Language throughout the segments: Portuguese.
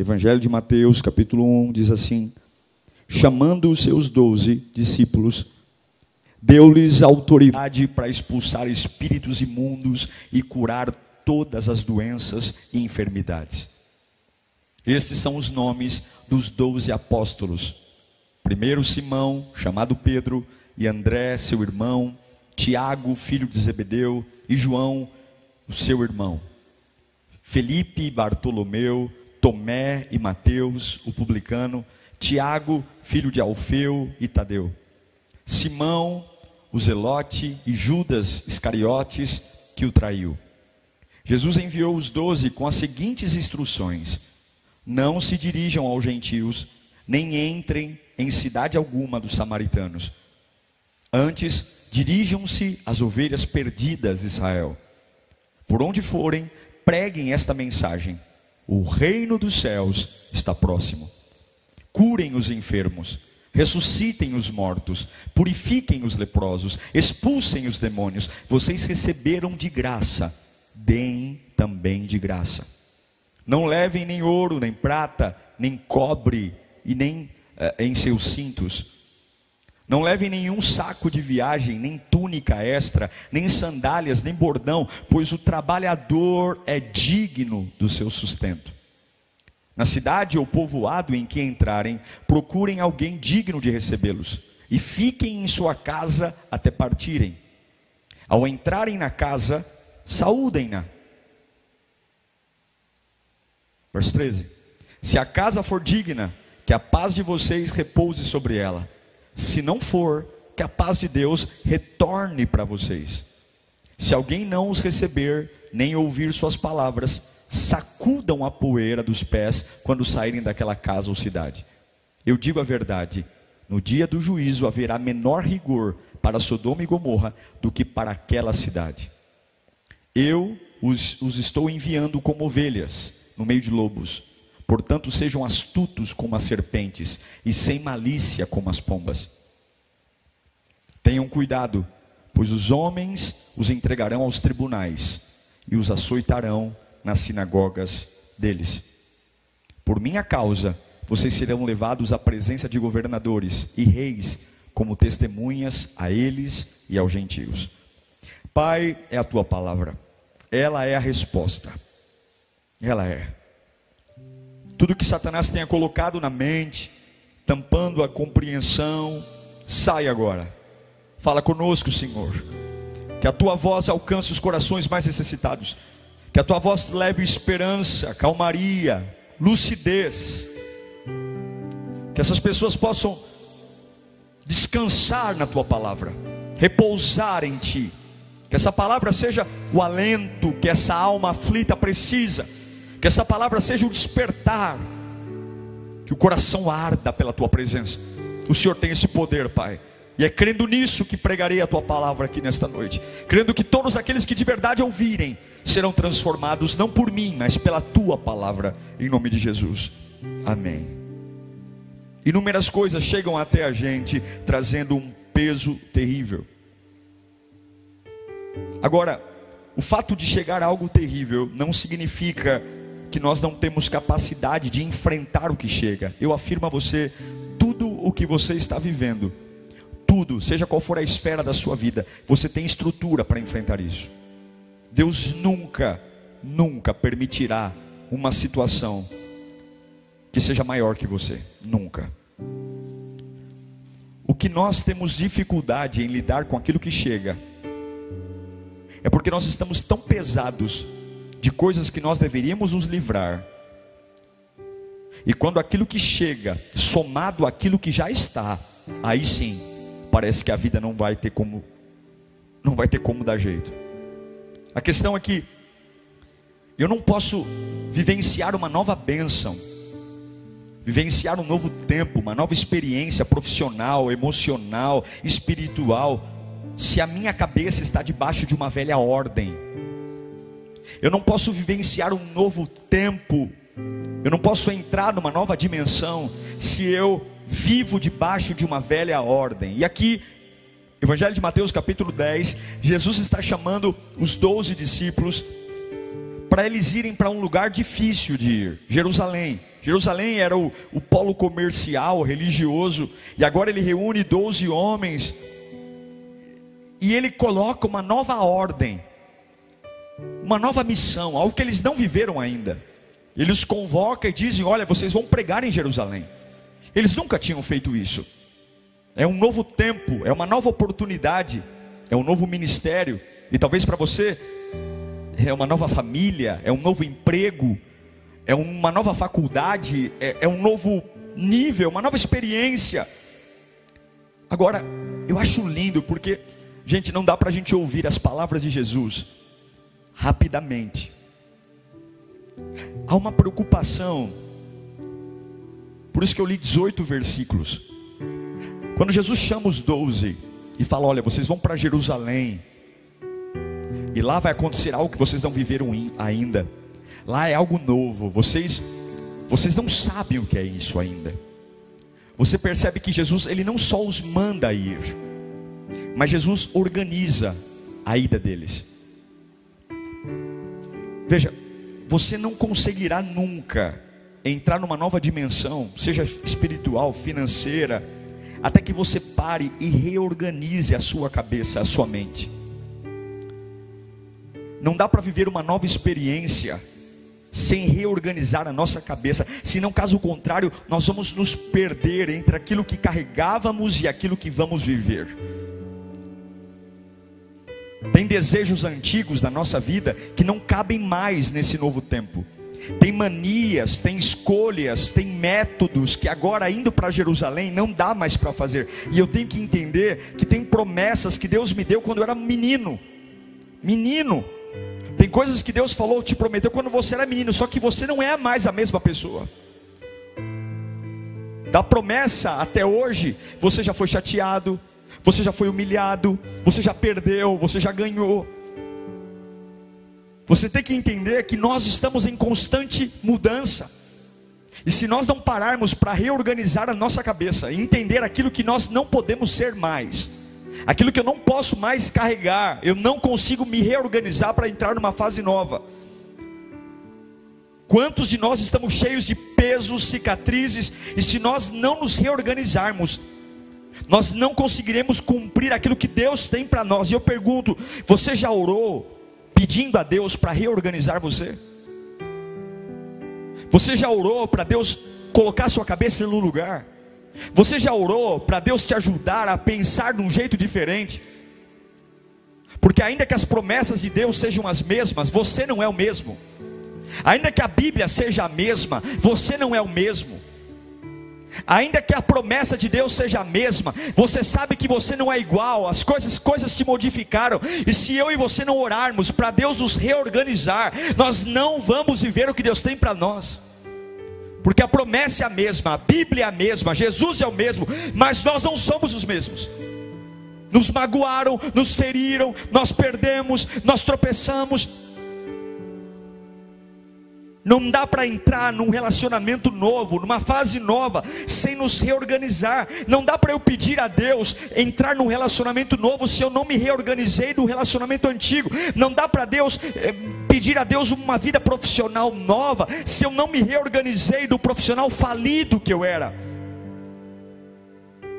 Evangelho de Mateus, capítulo 1, diz assim: Chamando os seus doze discípulos, deu-lhes autoridade para expulsar espíritos imundos e curar todas as doenças e enfermidades. Estes são os nomes dos doze apóstolos. Primeiro Simão, chamado Pedro, e André, seu irmão, Tiago, filho de Zebedeu, e João, o seu irmão. Felipe Bartolomeu, Tomé e Mateus, o publicano, Tiago, filho de Alfeu e Tadeu. Simão, o zelote, e Judas Iscariotes, que o traiu. Jesus enviou os doze com as seguintes instruções: Não se dirijam aos gentios, nem entrem em cidade alguma dos samaritanos. Antes, dirijam-se às ovelhas perdidas de Israel. Por onde forem, preguem esta mensagem: O reino dos céus está próximo. Curem os enfermos, ressuscitem os mortos, purifiquem os leprosos, expulsem os demônios. Vocês receberam de graça deem também de graça. Não levem nem ouro, nem prata, nem cobre e nem eh, em seus cintos. Não levem nenhum saco de viagem, nem túnica extra, nem sandálias, nem bordão, pois o trabalhador é digno do seu sustento. Na cidade ou povoado em que entrarem, procurem alguém digno de recebê-los e fiquem em sua casa até partirem. Ao entrarem na casa, saúdem-na. Verso 13: Se a casa for digna, que a paz de vocês repouse sobre ela. Se não for, que a paz de Deus retorne para vocês. Se alguém não os receber, nem ouvir suas palavras, sacudam a poeira dos pés quando saírem daquela casa ou cidade. Eu digo a verdade: no dia do juízo haverá menor rigor para Sodoma e Gomorra do que para aquela cidade. Eu os, os estou enviando como ovelhas no meio de lobos. Portanto, sejam astutos como as serpentes e sem malícia como as pombas. Tenham cuidado, pois os homens os entregarão aos tribunais e os açoitarão nas sinagogas deles. Por minha causa, vocês serão levados à presença de governadores e reis como testemunhas a eles e aos gentios. Pai, é a tua palavra. Ela é a resposta. Ela é. Tudo que Satanás tenha colocado na mente, tampando a compreensão, sai agora. Fala conosco, Senhor. Que a tua voz alcance os corações mais necessitados. Que a tua voz leve esperança, calmaria, lucidez. Que essas pessoas possam descansar na tua palavra, repousar em ti que essa palavra seja o alento que essa alma aflita precisa. Que essa palavra seja o despertar. Que o coração arda pela tua presença. O Senhor tem esse poder, Pai. E é crendo nisso que pregarei a tua palavra aqui nesta noite. Crendo que todos aqueles que de verdade ouvirem serão transformados, não por mim, mas pela tua palavra, em nome de Jesus. Amém. Inúmeras coisas chegam até a gente trazendo um peso terrível. Agora, o fato de chegar a algo terrível não significa que nós não temos capacidade de enfrentar o que chega. Eu afirmo a você, tudo o que você está vivendo, tudo, seja qual for a esfera da sua vida, você tem estrutura para enfrentar isso. Deus nunca, nunca permitirá uma situação que seja maior que você, nunca. O que nós temos dificuldade em lidar com aquilo que chega, é porque nós estamos tão pesados de coisas que nós deveríamos nos livrar. E quando aquilo que chega, somado àquilo que já está, aí sim, parece que a vida não vai ter como não vai ter como dar jeito. A questão é que eu não posso vivenciar uma nova bênção vivenciar um novo tempo, uma nova experiência profissional, emocional, espiritual, se a minha cabeça está debaixo de uma velha ordem. Eu não posso vivenciar um novo tempo, eu não posso entrar numa nova dimensão se eu vivo debaixo de uma velha ordem. E aqui, Evangelho de Mateus, capítulo 10, Jesus está chamando os doze discípulos para eles irem para um lugar difícil de ir, Jerusalém. Jerusalém era o, o polo comercial, religioso, e agora ele reúne 12 homens e ele coloca uma nova ordem, uma nova missão, algo que eles não viveram ainda. Ele os convoca e dizem: Olha, vocês vão pregar em Jerusalém. Eles nunca tinham feito isso. É um novo tempo, é uma nova oportunidade, é um novo ministério. E talvez para você é uma nova família, é um novo emprego, é uma nova faculdade, é, é um novo nível, uma nova experiência. Agora, eu acho lindo porque, gente, não dá para a gente ouvir as palavras de Jesus rapidamente. Há uma preocupação, por isso que eu li 18 versículos. Quando Jesus chama os doze e fala: Olha, vocês vão para Jerusalém, e lá vai acontecer algo que vocês não viveram ainda. Lá é algo novo. Vocês vocês não sabem o que é isso ainda. Você percebe que Jesus ele não só os manda ir, mas Jesus organiza a ida deles. Veja, você não conseguirá nunca entrar numa nova dimensão, seja espiritual, financeira, até que você pare e reorganize a sua cabeça, a sua mente. Não dá para viver uma nova experiência sem reorganizar a nossa cabeça, senão, caso contrário, nós vamos nos perder entre aquilo que carregávamos e aquilo que vamos viver. Tem desejos antigos da nossa vida que não cabem mais nesse novo tempo. Tem manias, tem escolhas, tem métodos que agora indo para Jerusalém não dá mais para fazer. E eu tenho que entender que tem promessas que Deus me deu quando eu era menino. Menino, tem coisas que Deus falou, te prometeu quando você era menino, só que você não é mais a mesma pessoa. Da promessa até hoje, você já foi chateado, você já foi humilhado, você já perdeu, você já ganhou. Você tem que entender que nós estamos em constante mudança. E se nós não pararmos para reorganizar a nossa cabeça e entender aquilo que nós não podemos ser mais, aquilo que eu não posso mais carregar, eu não consigo me reorganizar para entrar numa fase nova. Quantos de nós estamos cheios de pesos, cicatrizes, e se nós não nos reorganizarmos, nós não conseguiremos cumprir aquilo que Deus tem para nós. E eu pergunto: você já orou pedindo a Deus para reorganizar você? Você já orou para Deus colocar sua cabeça no lugar? Você já orou para Deus te ajudar a pensar de um jeito diferente? Porque ainda que as promessas de Deus sejam as mesmas, você não é o mesmo. Ainda que a Bíblia seja a mesma, você não é o mesmo. Ainda que a promessa de Deus seja a mesma, você sabe que você não é igual, as coisas, coisas te modificaram, e se eu e você não orarmos para Deus nos reorganizar, nós não vamos viver o que Deus tem para nós. Porque a promessa é a mesma, a Bíblia é a mesma, Jesus é o mesmo, mas nós não somos os mesmos. Nos magoaram, nos feriram, nós perdemos, nós tropeçamos, não dá para entrar num relacionamento novo, numa fase nova, sem nos reorganizar. Não dá para eu pedir a Deus entrar num relacionamento novo se eu não me reorganizei do relacionamento antigo. Não dá para Deus eh, pedir a Deus uma vida profissional nova se eu não me reorganizei do profissional falido que eu era.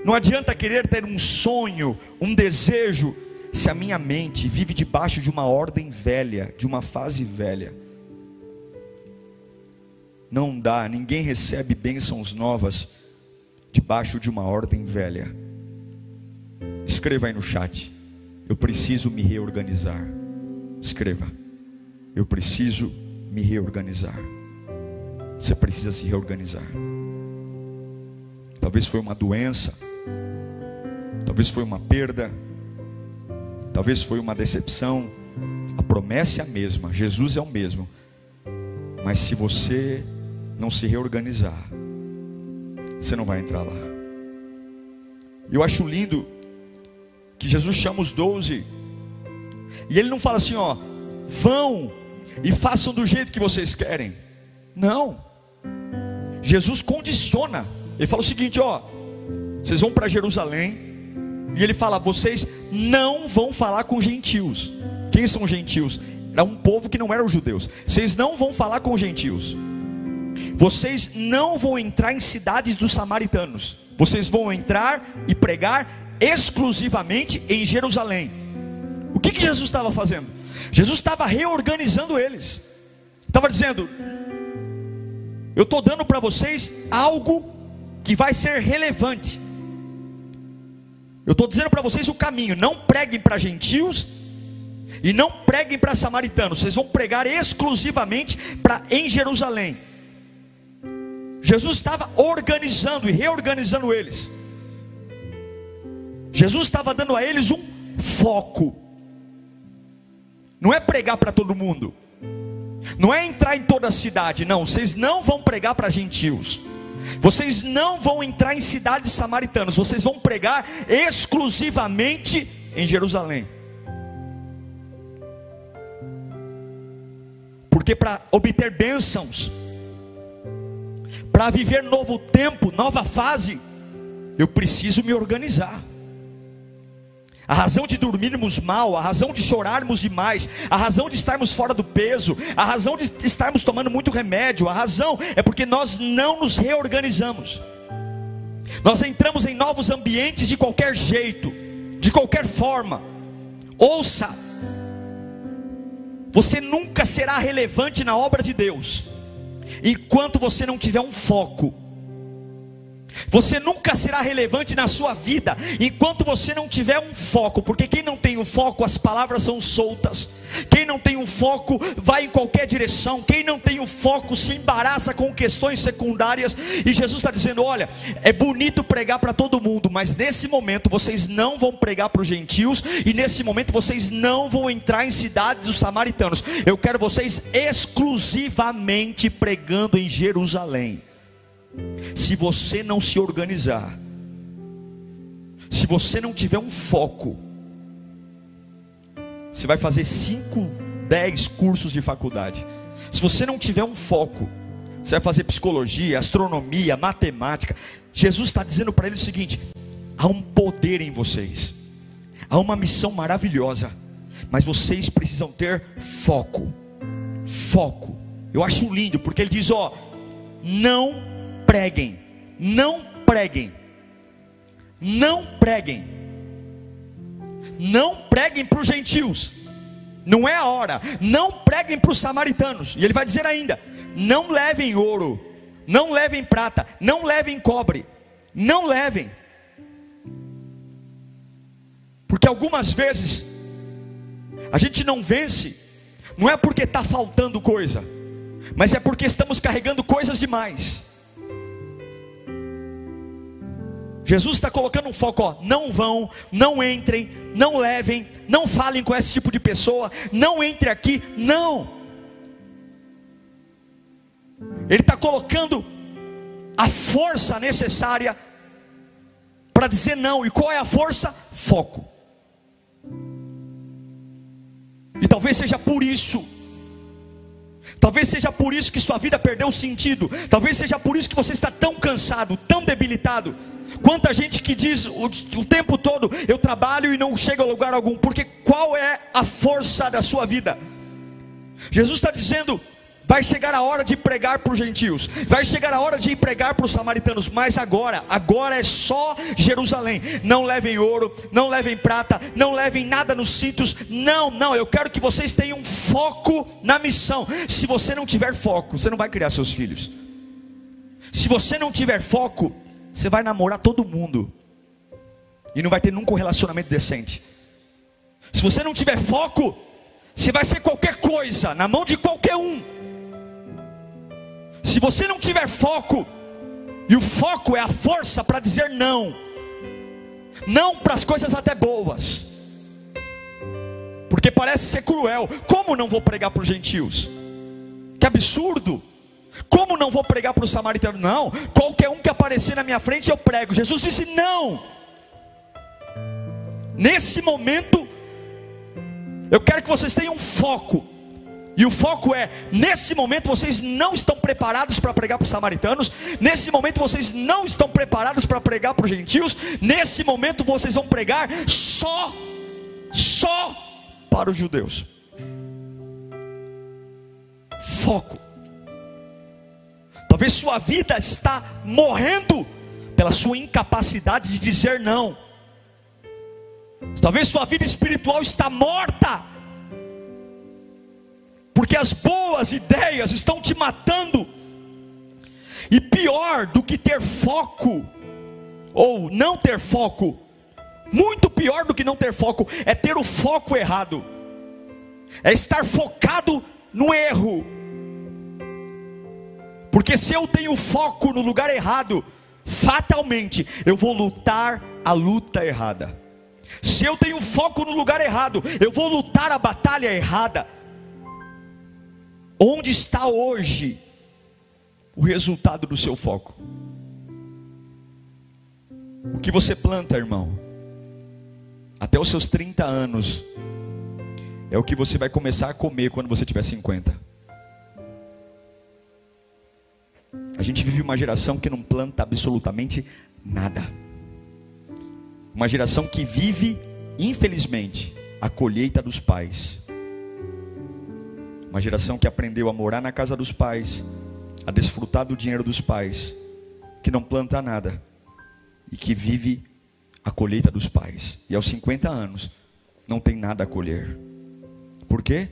Não adianta querer ter um sonho, um desejo, se a minha mente vive debaixo de uma ordem velha, de uma fase velha. Não dá, ninguém recebe bênçãos novas debaixo de uma ordem velha. Escreva aí no chat. Eu preciso me reorganizar. Escreva. Eu preciso me reorganizar. Você precisa se reorganizar. Talvez foi uma doença. Talvez foi uma perda. Talvez foi uma decepção. A promessa é a mesma. Jesus é o mesmo. Mas se você não se reorganizar, você não vai entrar lá. Eu acho lindo que Jesus chama os doze, e ele não fala assim, ó, vão e façam do jeito que vocês querem. Não. Jesus condiciona. Ele fala o seguinte, ó, vocês vão para Jerusalém, e ele fala, vocês não vão falar com gentios. Quem são gentios? Era um povo que não eram judeus. Vocês não vão falar com gentios. Vocês não vão entrar em cidades dos samaritanos. Vocês vão entrar e pregar exclusivamente em Jerusalém. O que, que Jesus estava fazendo? Jesus estava reorganizando eles. Estava dizendo: Eu estou dando para vocês algo que vai ser relevante. Eu estou dizendo para vocês o caminho. Não preguem para gentios e não preguem para samaritanos. Vocês vão pregar exclusivamente para em Jerusalém. Jesus estava organizando e reorganizando eles. Jesus estava dando a eles um foco. Não é pregar para todo mundo. Não é entrar em toda a cidade, não. Vocês não vão pregar para gentios. Vocês não vão entrar em cidades samaritanas. Vocês vão pregar exclusivamente em Jerusalém. Porque para obter bênçãos, para viver novo tempo, nova fase, eu preciso me organizar. A razão de dormirmos mal, a razão de chorarmos demais, a razão de estarmos fora do peso, a razão de estarmos tomando muito remédio, a razão é porque nós não nos reorganizamos. Nós entramos em novos ambientes de qualquer jeito, de qualquer forma. Ouça, você nunca será relevante na obra de Deus enquanto você não tiver um foco. Você nunca será relevante na sua vida enquanto você não tiver um foco, porque quem não tem um foco, as palavras são soltas. Quem não tem um foco vai em qualquer direção. Quem não tem um foco se embaraça com questões secundárias. E Jesus está dizendo: olha, é bonito pregar para todo mundo, mas nesse momento vocês não vão pregar para os gentios, e nesse momento vocês não vão entrar em cidades dos samaritanos. Eu quero vocês exclusivamente pregando em Jerusalém. Se você não se organizar, se você não tiver um foco, você vai fazer 5, 10 cursos de faculdade. Se você não tiver um foco, você vai fazer psicologia, astronomia, matemática. Jesus está dizendo para ele o seguinte: há um poder em vocês, há uma missão maravilhosa, mas vocês precisam ter foco. Foco. Eu acho lindo, porque ele diz: ó, não preguem, não preguem, não preguem, não preguem para os gentios, não é a hora, não preguem para os samaritanos, e ele vai dizer ainda: não levem ouro, não levem prata, não levem cobre, não levem, porque algumas vezes a gente não vence, não é porque está faltando coisa, mas é porque estamos carregando coisas demais. Jesus está colocando um foco, ó, não vão, não entrem, não levem, não falem com esse tipo de pessoa, não entre aqui, não. Ele está colocando a força necessária para dizer não. E qual é a força? Foco. E talvez seja por isso Talvez seja por isso que sua vida perdeu sentido. Talvez seja por isso que você está tão cansado, tão debilitado. Quanta gente que diz o, o tempo todo: eu trabalho e não chego a lugar algum, porque qual é a força da sua vida? Jesus está dizendo: vai chegar a hora de pregar para os gentios, vai chegar a hora de pregar para os samaritanos, mas agora, agora é só Jerusalém. Não levem ouro, não levem prata, não levem nada nos cintos. Não, não, eu quero que vocês tenham foco na missão. Se você não tiver foco, você não vai criar seus filhos. Se você não tiver foco, você vai namorar todo mundo e não vai ter nunca um relacionamento decente. Se você não tiver foco, você vai ser qualquer coisa na mão de qualquer um. Se você não tiver foco, e o foco é a força para dizer não, não para as coisas até boas, porque parece ser cruel. Como não vou pregar para os gentios? Que absurdo! Como não vou pregar para o samaritano. Não, qualquer um que aparecer na minha frente eu prego. Jesus disse: Não. Nesse momento, eu quero que vocês tenham foco. E o foco é: nesse momento vocês não estão preparados para pregar para os samaritanos, nesse momento vocês não estão preparados para pregar para os gentios, nesse momento vocês vão pregar só, só para os judeus. Foco. Talvez sua vida está morrendo pela sua incapacidade de dizer não. Talvez sua vida espiritual está morta porque as boas ideias estão te matando. E pior do que ter foco, ou não ter foco, muito pior do que não ter foco, é ter o foco errado, é estar focado no erro. Porque se eu tenho foco no lugar errado, fatalmente eu vou lutar a luta errada. Se eu tenho foco no lugar errado, eu vou lutar a batalha errada. Onde está hoje o resultado do seu foco? O que você planta, irmão, até os seus 30 anos, é o que você vai começar a comer quando você tiver 50. A gente vive uma geração que não planta absolutamente nada. Uma geração que vive, infelizmente, a colheita dos pais. Uma geração que aprendeu a morar na casa dos pais, a desfrutar do dinheiro dos pais, que não planta nada e que vive a colheita dos pais. E aos 50 anos não tem nada a colher. Por quê?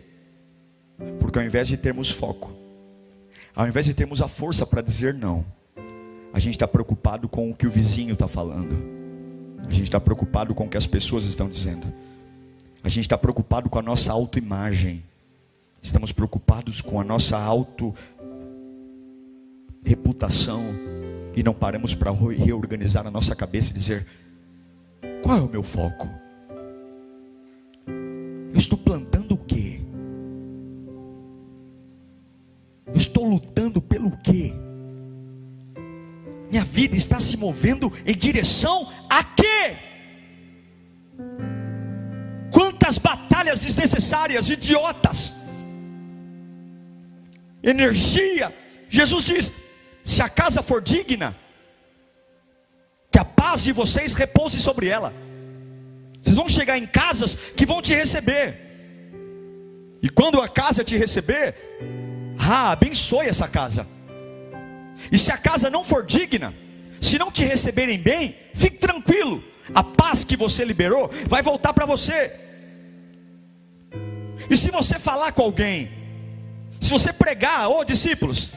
Porque ao invés de termos foco, ao invés de termos a força para dizer não, a gente está preocupado com o que o vizinho está falando. A gente está preocupado com o que as pessoas estão dizendo. A gente está preocupado com a nossa autoimagem. Estamos preocupados com a nossa auto reputação e não paramos para reorganizar a nossa cabeça e dizer: qual é o meu foco? Eu estou plantando o quê? Eu estou lutando pelo quê? Minha vida está se movendo em direção a quê? Quantas batalhas desnecessárias, idiotas, energia. Jesus diz: se a casa for digna, que a paz de vocês repouse sobre ela. Vocês vão chegar em casas que vão te receber. E quando a casa te receber, ah, abençoe essa casa. E se a casa não for digna, se não te receberem bem, fique tranquilo. A paz que você liberou vai voltar para você. E se você falar com alguém se você pregar, ô oh, discípulos,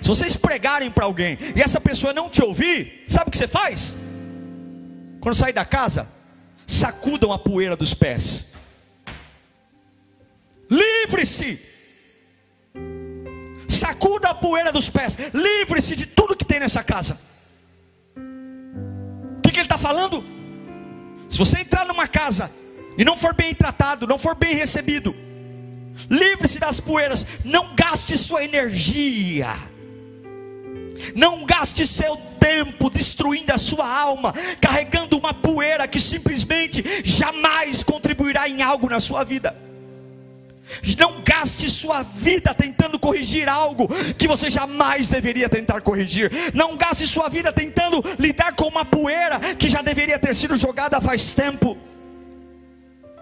se vocês pregarem para alguém e essa pessoa não te ouvir, sabe o que você faz? Quando sair da casa, sacudam a poeira dos pés. Livre-se. Sacuda a poeira dos pés. Livre-se de tudo que tem nessa casa. O que, que ele está falando? Se você entrar numa casa e não for bem tratado, não for bem recebido, Livre-se das poeiras. Não gaste sua energia. Não gaste seu tempo destruindo a sua alma, carregando uma poeira que simplesmente jamais contribuirá em algo na sua vida. Não gaste sua vida tentando corrigir algo que você jamais deveria tentar corrigir. Não gaste sua vida tentando lidar com uma poeira que já deveria ter sido jogada faz tempo.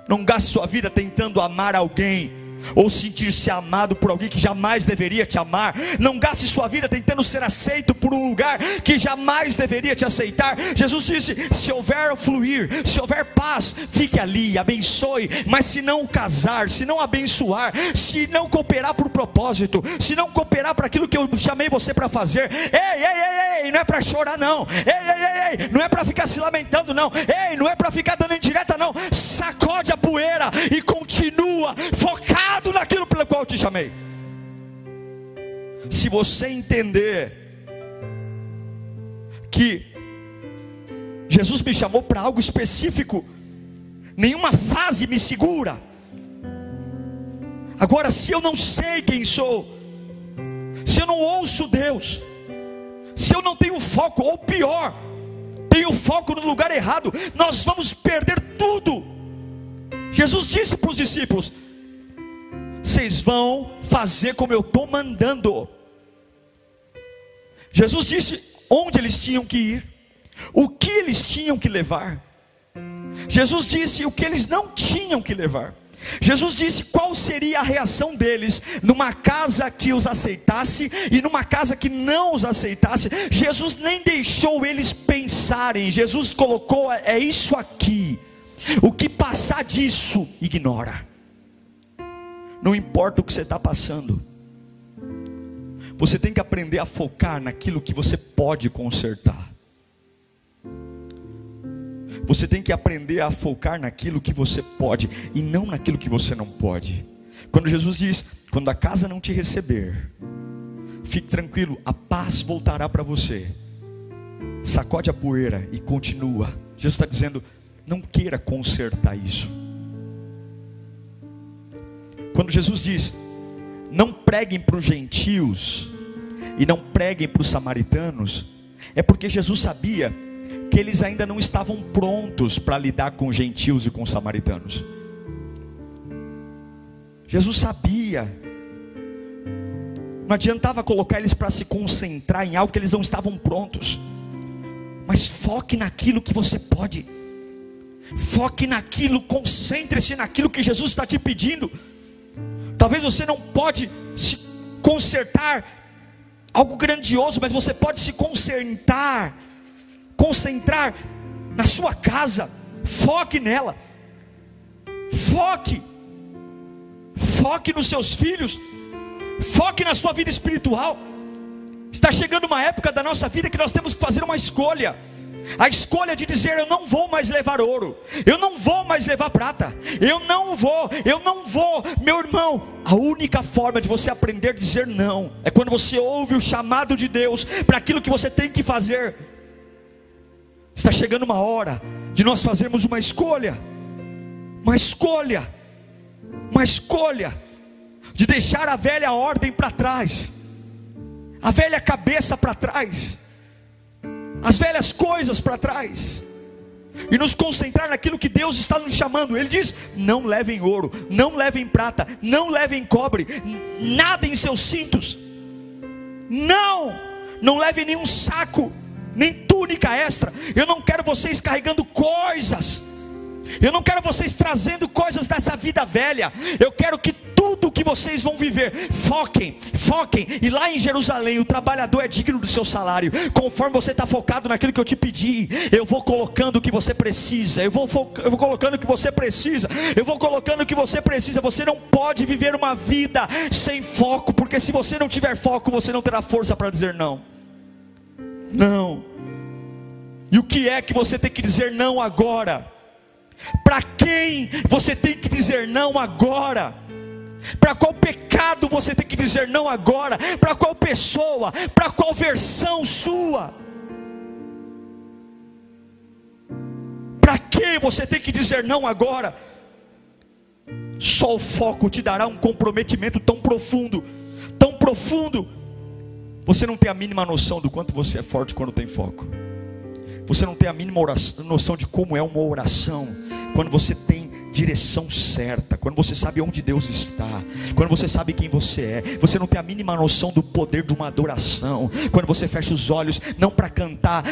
Não gaste sua vida tentando amar alguém ou sentir-se amado por alguém que jamais deveria te amar. Não gaste sua vida tentando ser aceito por um lugar que jamais deveria te aceitar. Jesus disse: se houver fluir, se houver paz, fique ali, abençoe. Mas se não casar, se não abençoar, se não cooperar por propósito, se não cooperar para aquilo que eu chamei você para fazer, ei, ei, ei, ei, não é para chorar não. Ei, ei, ei, ei, não é para ficar se lamentando não. Ei, não é para ficar dando indireta não. Sacode a poeira e continua focado focado naquilo pelo qual eu te chamei. Se você entender que Jesus me chamou para algo específico, nenhuma fase me segura. Agora, se eu não sei quem sou, se eu não ouço Deus, se eu não tenho foco, ou pior, tenho foco no lugar errado, nós vamos perder tudo. Jesus disse para os discípulos: vocês vão fazer como eu estou mandando. Jesus disse onde eles tinham que ir, o que eles tinham que levar. Jesus disse o que eles não tinham que levar. Jesus disse qual seria a reação deles numa casa que os aceitasse e numa casa que não os aceitasse. Jesus nem deixou eles pensarem, Jesus colocou: é isso aqui, o que passar disso, ignora. Não importa o que você está passando, você tem que aprender a focar naquilo que você pode consertar. Você tem que aprender a focar naquilo que você pode e não naquilo que você não pode. Quando Jesus diz: quando a casa não te receber, fique tranquilo, a paz voltará para você. Sacode a poeira e continua. Jesus está dizendo: não queira consertar isso. Quando Jesus diz: não preguem para os gentios e não preguem para os samaritanos, é porque Jesus sabia que eles ainda não estavam prontos para lidar com gentios e com samaritanos. Jesus sabia, não adiantava colocar eles para se concentrar em algo que eles não estavam prontos, mas foque naquilo que você pode, foque naquilo, concentre-se naquilo que Jesus está te pedindo. Talvez você não pode se consertar algo grandioso, mas você pode se concentrar concentrar na sua casa, foque nela, foque, foque nos seus filhos, foque na sua vida espiritual. Está chegando uma época da nossa vida que nós temos que fazer uma escolha. A escolha de dizer eu não vou mais levar ouro, eu não vou mais levar prata, eu não vou, eu não vou, meu irmão. A única forma de você aprender a dizer não é quando você ouve o chamado de Deus para aquilo que você tem que fazer. Está chegando uma hora de nós fazermos uma escolha, uma escolha, uma escolha de deixar a velha ordem para trás, a velha cabeça para trás, as velhas coisas para trás, e nos concentrar naquilo que Deus está nos chamando. Ele diz: não levem ouro, não levem prata, não levem cobre, nada em seus cintos, não, não levem nenhum saco nem túnica extra. Eu não quero vocês carregando coisas. Eu não quero vocês trazendo coisas dessa vida velha. Eu quero que que vocês vão viver, foquem, foquem. E lá em Jerusalém, o trabalhador é digno do seu salário. Conforme você está focado naquilo que eu te pedi, eu vou colocando o que você precisa. Eu vou, eu vou colocando o que você precisa. Eu vou colocando o que você precisa. Você não pode viver uma vida sem foco, porque se você não tiver foco, você não terá força para dizer não. Não. E o que é que você tem que dizer não agora? Para quem você tem que dizer não agora? Para qual pecado você tem que dizer não agora? Para qual pessoa? Para qual versão sua? Para que você tem que dizer não agora? Só o foco te dará um comprometimento tão profundo, tão profundo, você não tem a mínima noção do quanto você é forte quando tem foco. Você não tem a mínima oração, noção de como é uma oração quando você tem direção certa, quando você sabe onde Deus está, quando você sabe quem você é, você não tem a mínima noção do poder de uma adoração, quando você fecha os olhos, não para cantar,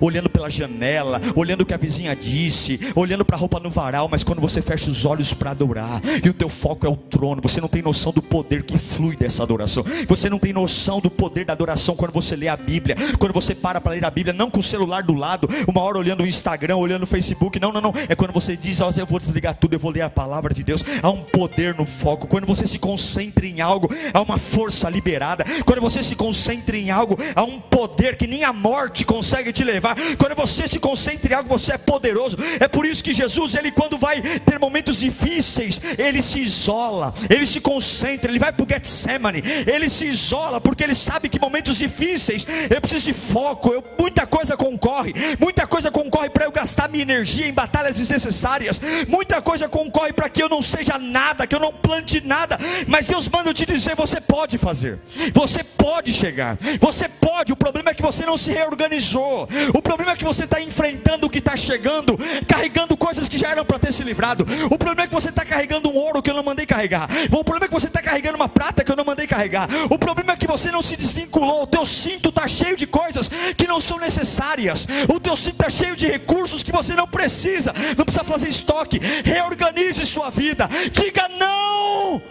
olhando pela janela, olhando o que a vizinha disse, olhando para a roupa no varal, mas quando você fecha os olhos para adorar, e o teu foco é o trono, você não tem noção do poder que flui dessa adoração, você não tem noção do poder da adoração quando você lê a Bíblia, quando você para para ler a Bíblia, não com o celular do lado, uma hora olhando o Instagram, olhando o Facebook, não, não, não, é quando você diz, ó, eu vou tudo, eu vou ler a palavra de Deus. Há um poder no foco. Quando você se concentra em algo, há uma força liberada. Quando você se concentra em algo, há um poder que nem a morte consegue te levar. Quando você se concentra em algo, você é poderoso. É por isso que Jesus, ele quando vai ter momentos difíceis, ele se isola, ele se concentra, ele vai para o Getsemane, ele se isola, porque ele sabe que momentos difíceis eu preciso de foco, eu, muita coisa concorre, muita coisa concorre para eu gastar minha energia em batalhas desnecessárias, muita muita coisa concorre para que eu não seja nada, que eu não plante nada, mas Deus manda eu te dizer: você pode fazer, você pode chegar, você pode. O problema é que você não se reorganizou, o problema é que você está enfrentando o que está chegando, carregando coisas que já eram para ter se livrado, o problema é que você está carregando um ouro que eu não mandei carregar, o problema é que você está carregando uma prata que eu não mandei carregar, o problema é que você não se desvinculou, o teu cinto está cheio de coisas que não são necessárias, o teu cinto está cheio de recursos que você não precisa, não precisa fazer estoque, reorganize sua vida, diga não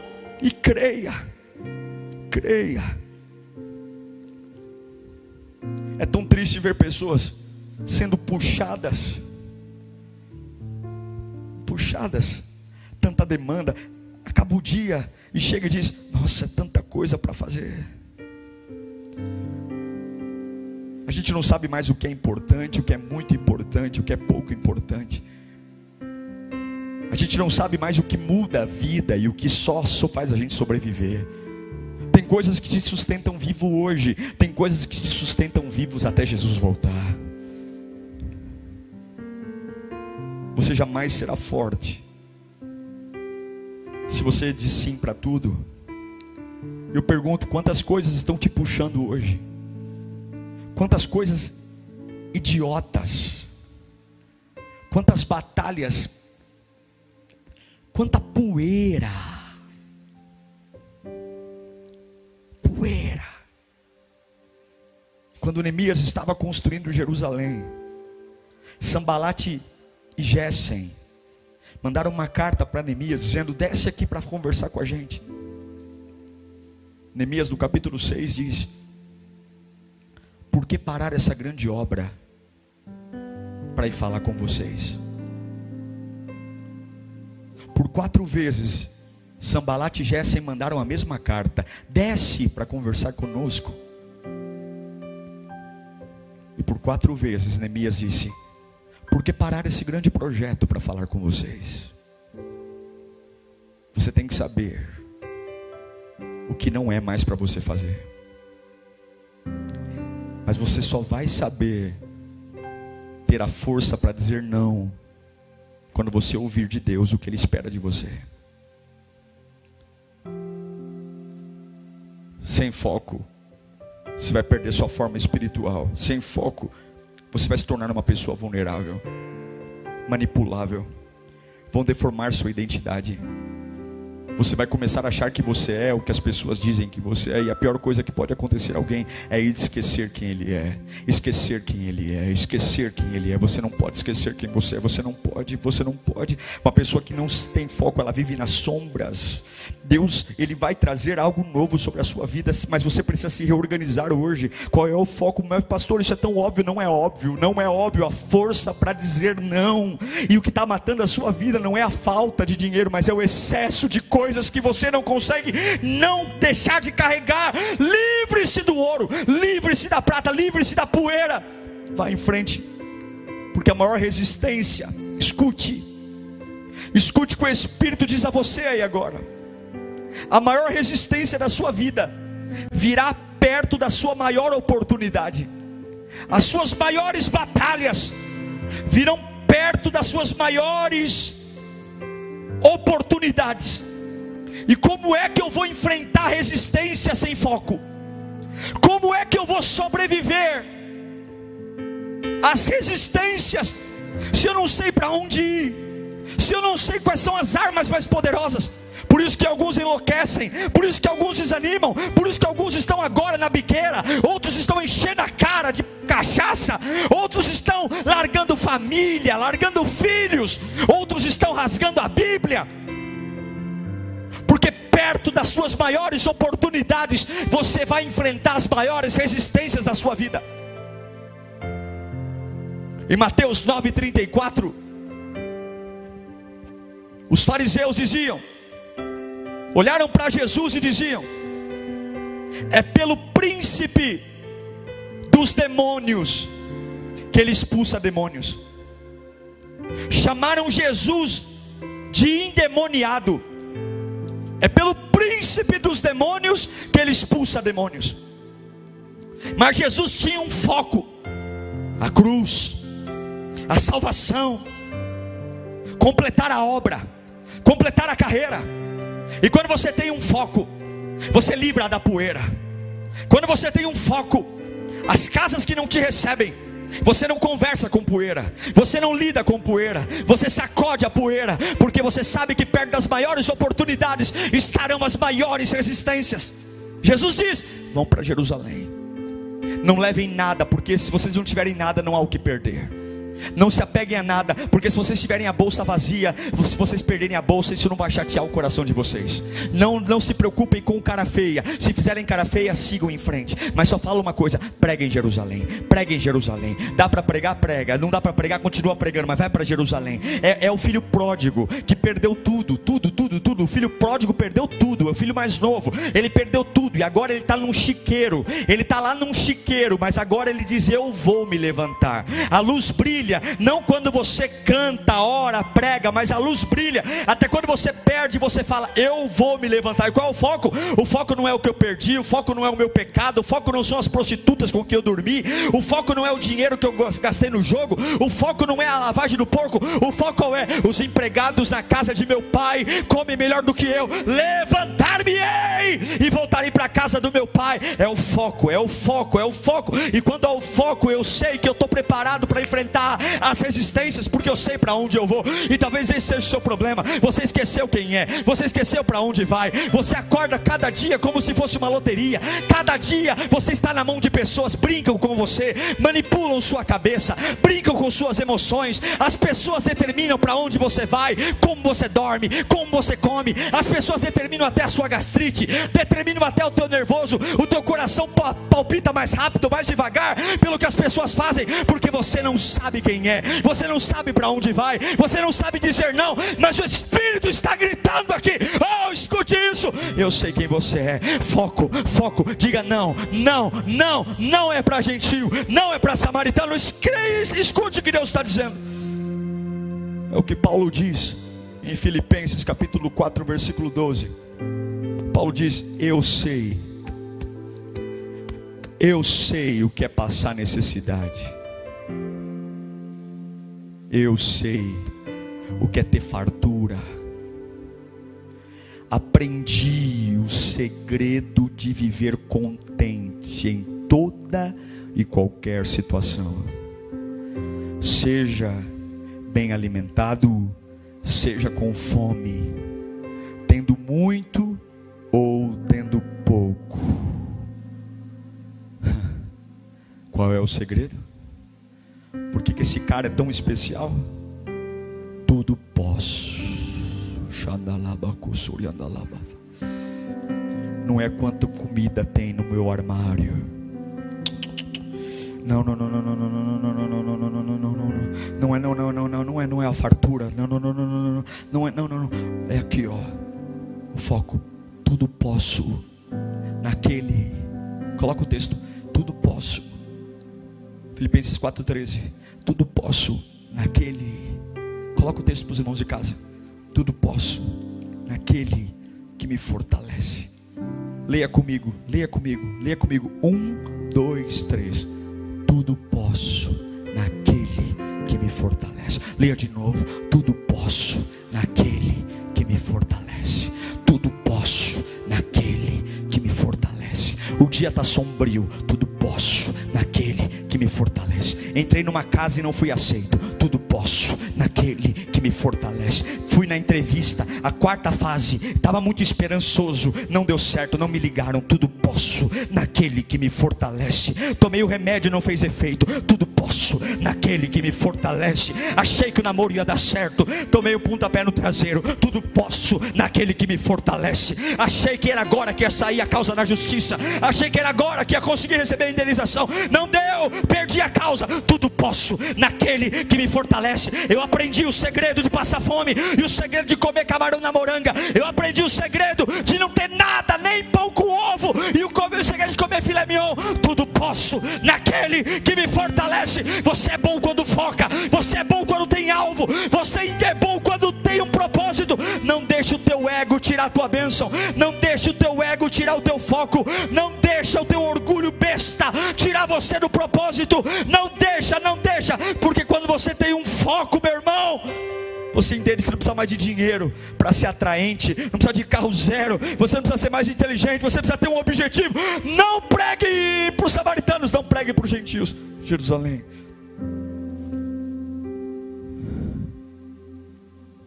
e creia, creia. É tão triste ver pessoas sendo puxadas, puxadas, tanta demanda, acaba o dia e chega e diz: Nossa, é tanta coisa para fazer. A gente não sabe mais o que é importante, o que é muito importante, o que é pouco importante. A gente não sabe mais o que muda a vida e o que só, faz a gente sobreviver. Tem coisas que te sustentam vivo hoje, tem coisas que te sustentam vivos até Jesus voltar. Você jamais será forte. Se você diz sim para tudo, eu pergunto quantas coisas estão te puxando hoje? Quantas coisas idiotas, quantas batalhas, quanta poeira, poeira. Quando Neemias estava construindo Jerusalém, Sambalate e Gessen mandaram uma carta para Neemias dizendo: desce aqui para conversar com a gente. Neemias no capítulo 6 diz: por que parar essa grande obra para ir falar com vocês? Por quatro vezes, Sambalat e Gessen mandaram a mesma carta: desce para conversar conosco. E por quatro vezes, Neemias disse: por que parar esse grande projeto para falar com vocês? Você tem que saber o que não é mais para você fazer. Mas você só vai saber ter a força para dizer não quando você ouvir de Deus o que Ele espera de você. Sem foco, você vai perder sua forma espiritual. Sem foco, você vai se tornar uma pessoa vulnerável, manipulável. Vão deformar sua identidade. Você vai começar a achar que você é o que as pessoas dizem que você é, e a pior coisa que pode acontecer a alguém é esquecer quem ele é. Esquecer quem ele é, esquecer quem ele é. Você não pode esquecer quem você é, você não pode, você não pode. Uma pessoa que não tem foco, ela vive nas sombras. Deus, ele vai trazer algo novo sobre a sua vida, mas você precisa se reorganizar hoje. Qual é o foco? Mas pastor, isso é tão óbvio, não é óbvio, não é óbvio a força para dizer não. E o que está matando a sua vida não é a falta de dinheiro, mas é o excesso de coisas coisas que você não consegue não deixar de carregar. Livre-se do ouro, livre-se da prata, livre-se da poeira. Vá em frente, porque a maior resistência, escute, escute o que o Espírito diz a você aí agora. A maior resistência da sua vida virá perto da sua maior oportunidade. As suas maiores batalhas virão perto das suas maiores oportunidades. E como é que eu vou enfrentar resistência sem foco? Como é que eu vou sobreviver às resistências se eu não sei para onde ir? Se eu não sei quais são as armas mais poderosas? Por isso que alguns enlouquecem, por isso que alguns desanimam, por isso que alguns estão agora na biqueira, outros estão enchendo a cara de cachaça, outros estão largando família, largando filhos, outros estão rasgando a Bíblia porque perto das suas maiores oportunidades, você vai enfrentar as maiores resistências da sua vida. Em Mateus 9,34, os fariseus diziam, olharam para Jesus e diziam: É pelo príncipe dos demônios que ele expulsa demônios. Chamaram Jesus de endemoniado. É pelo príncipe dos demônios que ele expulsa demônios. Mas Jesus tinha um foco: a cruz, a salvação. completar a obra, completar a carreira. E quando você tem um foco, você livra da poeira. Quando você tem um foco, as casas que não te recebem, você não conversa com poeira, você não lida com poeira, você sacode a poeira, porque você sabe que perto das maiores oportunidades estarão as maiores resistências. Jesus diz: vão para Jerusalém, não levem nada, porque se vocês não tiverem nada, não há o que perder. Não se apeguem a nada, porque se vocês tiverem a bolsa vazia, se vocês perderem a bolsa, isso não vai chatear o coração de vocês. Não, não se preocupem com cara feia. Se fizerem cara feia, sigam em frente. Mas só fala uma coisa: pregue em Jerusalém. Pregue em Jerusalém. Dá para pregar, prega. Não dá para pregar, continua pregando, mas vai para Jerusalém. É, é o filho pródigo que perdeu tudo, tudo, tudo, tudo. O filho pródigo perdeu tudo. É o filho mais novo. Ele perdeu tudo e agora ele está num chiqueiro. Ele está lá num chiqueiro, mas agora ele diz: Eu vou me levantar. A luz brilha brilha, não quando você canta, ora, prega, mas a luz brilha. Até quando você perde, você fala: Eu vou me levantar. E qual é o foco? O foco não é o que eu perdi, o foco não é o meu pecado, o foco não são as prostitutas com que eu dormi, o foco não é o dinheiro que eu gastei no jogo, o foco não é a lavagem do porco, o foco é os empregados na casa de meu pai comem melhor do que eu. Levantar-me-ei e voltarei para a casa do meu pai. É o foco, é o foco, é o foco. E quando há o foco, eu sei que eu estou preparado para enfrentar as resistências, porque eu sei para onde eu vou. E talvez esse seja o seu problema. Você esqueceu quem é, você esqueceu para onde vai. Você acorda cada dia como se fosse uma loteria. Cada dia você está na mão de pessoas, brincam com você, manipulam sua cabeça, brincam com suas emoções. As pessoas determinam para onde você vai, como você dorme, como você come. As pessoas determinam até a sua gastrite, determinam até o teu nervoso. O teu coração palpita mais rápido, mais devagar, pelo que as pessoas fazem, porque você não sabe quem é, você não sabe para onde vai, você não sabe dizer não, mas o Espírito está gritando aqui: oh, escute isso, eu sei quem você é. Foco, foco, diga não, não, não, não é para gentil, não é para samaritano. Escute o que Deus está dizendo. É o que Paulo diz em Filipenses capítulo 4, versículo 12. Paulo diz: Eu sei, eu sei o que é passar necessidade. Eu sei o que é ter fartura. Aprendi o segredo de viver contente em toda e qualquer situação. Seja bem alimentado, seja com fome, tendo muito ou tendo pouco. Qual é o segredo? Por que, que esse cara é tão especial? Tudo posso. Não é quanta comida tem no meu armário. Não, não, não, não, não, não, não, não, não, não, não, não, não, não, não, não, não é, não, não, não, não, não é, não é a fartura, não, não, não, não, não, não, não é, não, não, não, é aqui, ó, o foco, tudo posso naquele, coloca o texto, tudo posso Filipenses 4,13. Tudo posso naquele. Coloca o texto para os irmãos de casa. Tudo posso naquele que me fortalece. Leia comigo, leia comigo, leia comigo. Um, dois, três. Tudo posso naquele que me fortalece. Leia de novo. Tudo posso naquele que me fortalece. Tudo posso naquele que me fortalece. O dia está sombrio. Tudo posso naquele que me fortalece. Entrei numa casa e não fui aceito. Tudo posso naquele que me fortalece. Fui na entrevista, a quarta fase, estava muito esperançoso, não deu certo, não me ligaram. Tudo posso naquele que me fortalece. Tomei o remédio, não fez efeito. Tudo posso naquele que me fortalece. Achei que o namoro ia dar certo, tomei o pontapé no traseiro. Tudo posso naquele que me fortalece. Achei que era agora que ia sair a causa na justiça. Achei que era agora que ia conseguir receber a indenização. Não deu, perdi a causa. Tudo posso naquele que me fortalece. Eu aprendi o segredo de passar fome e o segredo de comer camarão na moranga. Eu aprendi o segredo de não ter nada, nem pão com ovo. E o segredo de comer filé mignon. Tudo posso naquele que me fortalece. Você é bom quando foca. Você é bom quando tem alvo. Você é bom quando tem um propósito. Não deixe o teu ego tirar a tua bênção. Não deixe o teu ego tirar o teu foco. Não deixa o teu orgulho besta tirar você do propósito. Não deixa, não deixa. Porque quando você tem um foco, meu irmão, Você entende que não precisa mais de dinheiro para ser atraente, não precisa de carro zero, você não precisa ser mais inteligente, você precisa ter um objetivo. Não pregue para os samaritanos, não pregue para os gentios. Jerusalém.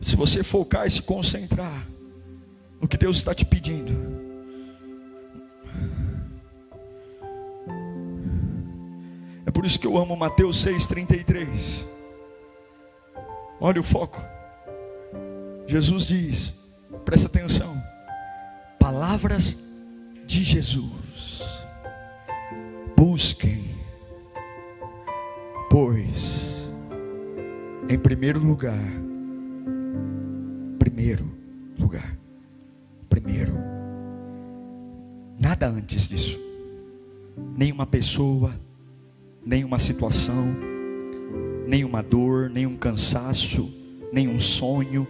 Se você focar e se concentrar no que Deus está te pedindo, é por isso que eu amo Mateus 6,33. Olha o foco. Jesus diz, presta atenção, palavras de Jesus. Busquem, pois, em primeiro lugar, primeiro lugar, primeiro, nada antes disso, nenhuma pessoa, nenhuma situação, nenhuma dor, nenhum cansaço, nenhum sonho,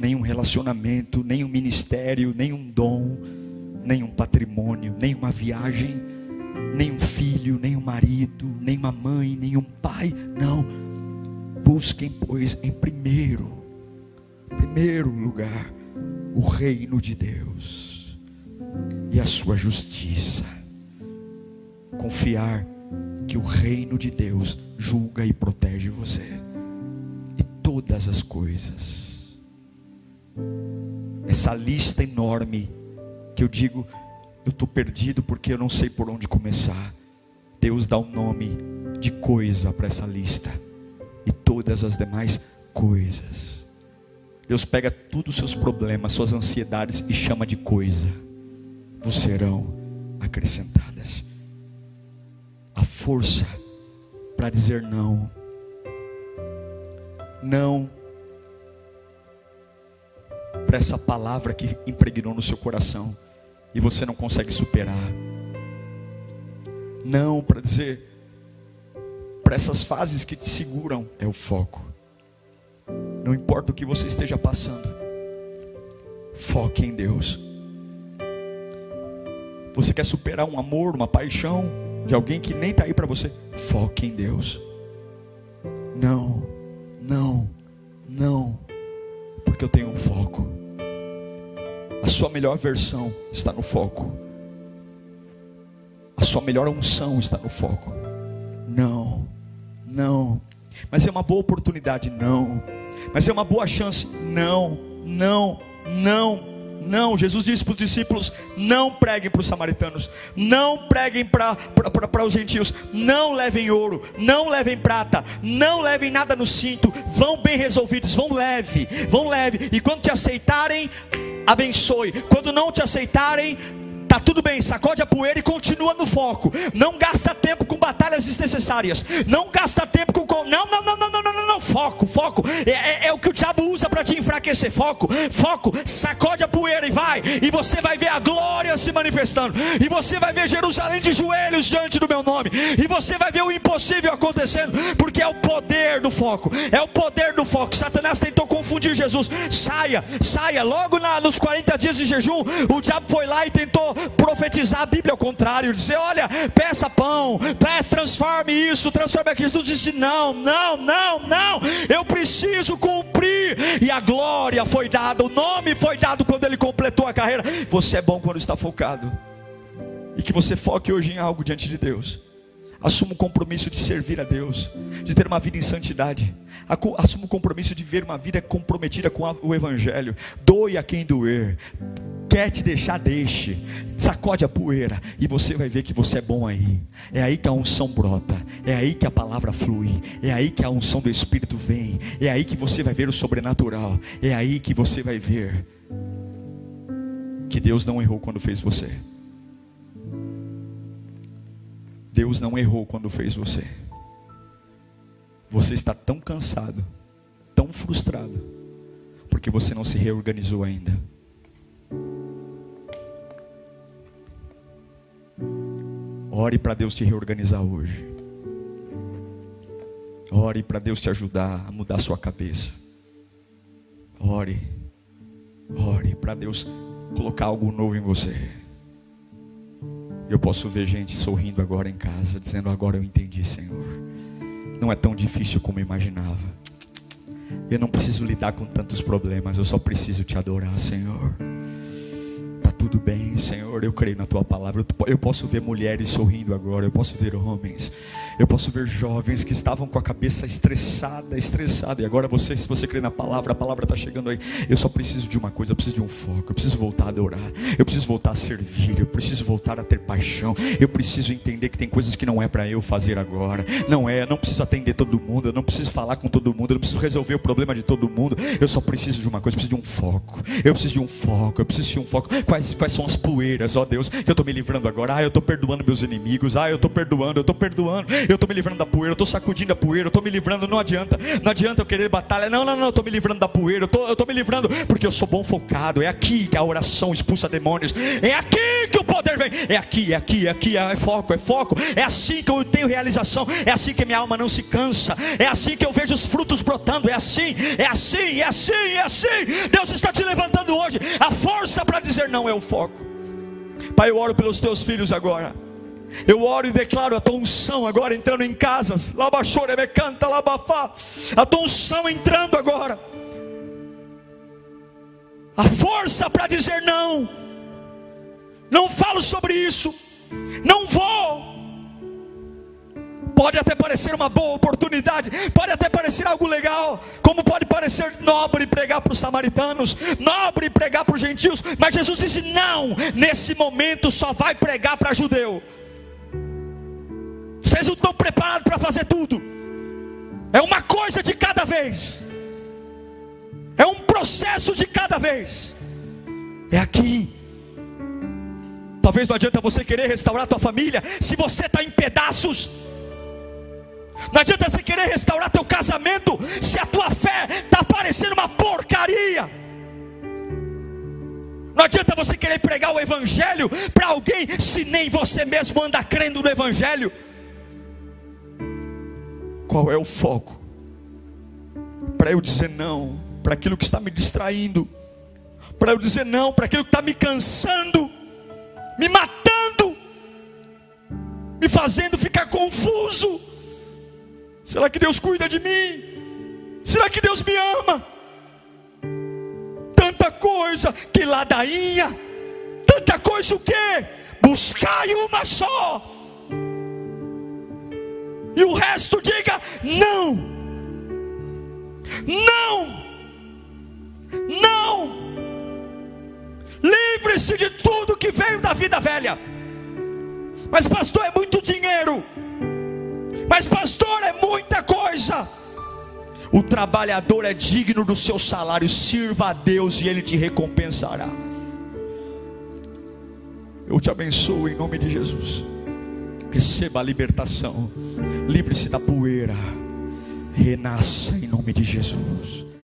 nenhum relacionamento, nenhum ministério, nenhum dom, nenhum patrimônio, nenhuma viagem, nenhum filho, nenhum marido, nenhuma mãe, nenhum pai. Não. Busquem, pois, em primeiro, primeiro lugar, o reino de Deus e a sua justiça. Confiar que o reino de Deus julga e protege você e todas as coisas essa lista enorme que eu digo, eu estou perdido porque eu não sei por onde começar. Deus dá um nome de coisa para essa lista e todas as demais coisas. Deus pega todos os seus problemas, suas ansiedades e chama de coisa. Vos serão acrescentadas. A força para dizer não. Não para essa palavra que impregnou no seu coração e você não consegue superar. Não para dizer para essas fases que te seguram é o foco. Não importa o que você esteja passando. Foque em Deus. Você quer superar um amor, uma paixão de alguém que nem está aí para você? Foque em Deus. Não, não, não, porque eu tenho um foco. A sua melhor versão está no foco. A sua melhor unção está no foco. Não, não. Mas é uma boa oportunidade, não. Mas é uma boa chance, não, não, não. Não, Jesus disse para os discípulos: não preguem para os samaritanos, não preguem para os gentios, não levem ouro, não levem prata, não levem nada no cinto, vão bem resolvidos, vão leve, vão leve, e quando te aceitarem, abençoe. Quando não te aceitarem, Tá tudo bem, sacode a poeira e continua no foco. Não gasta tempo com batalhas desnecessárias. Não gasta tempo com. Não, não, não, não, não, não, não, não. Foco, foco. É, é, é o que o diabo usa para te enfraquecer. Foco, foco. Sacode a poeira e vai. E você vai ver a glória se manifestando. E você vai ver Jerusalém de joelhos diante do meu nome. E você vai ver o impossível acontecendo. Porque é o poder do foco. É o poder do foco. Satanás tentou confundir Jesus. Saia, saia. Logo na, nos 40 dias de jejum, o diabo foi lá e tentou profetizar a Bíblia ao contrário, dizer: olha, peça pão, peça, transforme isso, transforme aquilo. Jesus disse: não, não, não, não, eu preciso cumprir. E a glória foi dada, o nome foi dado quando ele completou a carreira. Você é bom quando está focado, e que você foque hoje em algo diante de Deus. Assuma o compromisso de servir a Deus, de ter uma vida em santidade. Assuma o compromisso de ver uma vida comprometida com o Evangelho. Doe a quem doer. Quer te deixar, deixe. Sacode a poeira e você vai ver que você é bom aí. É aí que a unção brota. É aí que a palavra flui. É aí que a unção do Espírito vem. É aí que você vai ver o sobrenatural. É aí que você vai ver que Deus não errou quando fez você. Deus não errou quando fez você. Você está tão cansado, tão frustrado, porque você não se reorganizou ainda. Ore para Deus te reorganizar hoje. Ore para Deus te ajudar a mudar sua cabeça. Ore. Ore para Deus colocar algo novo em você. Eu posso ver gente sorrindo agora em casa, dizendo: Agora eu entendi, Senhor. Não é tão difícil como eu imaginava. Eu não preciso lidar com tantos problemas, eu só preciso te adorar, Senhor tudo bem, Senhor. Eu creio na tua palavra. Eu posso ver mulheres sorrindo agora. Eu posso ver homens. Eu posso ver jovens que estavam com a cabeça estressada, estressada. E agora você, se você crê na palavra, a palavra está chegando aí. Eu só preciso de uma coisa. Eu preciso de um foco. Eu preciso voltar a adorar. Eu preciso voltar a servir. Eu preciso voltar a ter paixão. Eu preciso entender que tem coisas que não é para eu fazer agora. Não é. Eu não preciso atender todo mundo. Eu não preciso falar com todo mundo. Eu não preciso resolver o problema de todo mundo. Eu só preciso de uma coisa. Eu preciso de um foco. Eu preciso de um foco. Eu preciso de um foco. Quais quais são as poeiras, ó Deus, que eu estou me livrando agora. Ah, eu estou perdoando meus inimigos. Ah, eu estou perdoando, eu estou perdoando. Eu estou me livrando da poeira, eu estou sacudindo a poeira, eu estou me livrando. Não adianta, não adianta eu querer batalha. Não, não, não, eu estou me livrando da poeira, eu estou me livrando porque eu sou bom focado. É aqui que a oração expulsa demônios. É aqui que o poder vem. É aqui, é aqui, é aqui, é foco, é foco. É assim que eu tenho realização. É assim que minha alma não se cansa. É assim que eu vejo os frutos brotando. É assim, é assim, é assim, é assim. Deus está te levantando hoje. A força para dizer não é o foco. Pai, eu oro pelos teus filhos agora. Eu oro e declaro a tua unção agora entrando em casas. me canta, labafá. A tua unção entrando agora. A força para dizer não. Não falo sobre isso. Não vou. Pode até parecer uma boa oportunidade, pode até parecer algo legal, como pode parecer nobre pregar para os samaritanos, nobre pregar para os gentios, mas Jesus disse: não, nesse momento só vai pregar para judeu. Vocês não estão preparados para fazer tudo, é uma coisa de cada vez, é um processo de cada vez, é aqui. Talvez não adianta você querer restaurar a tua família se você está em pedaços. Não adianta você querer restaurar teu casamento se a tua fé está parecendo uma porcaria. Não adianta você querer pregar o Evangelho para alguém se nem você mesmo anda crendo no Evangelho. Qual é o foco? Para eu dizer não para aquilo que está me distraindo, para eu dizer não para aquilo que está me cansando, me matando, me fazendo ficar confuso. Será que Deus cuida de mim? Será que Deus me ama? Tanta coisa, que ladainha, tanta coisa o quê? Buscai uma só. E o resto diga não. Não. Não. Livre-se de tudo que veio da vida velha. Mas pastor é muito dinheiro. Mas, pastor, é muita coisa. O trabalhador é digno do seu salário, sirva a Deus e Ele te recompensará. Eu te abençoo em nome de Jesus. Receba a libertação, livre-se da poeira, renasça em nome de Jesus.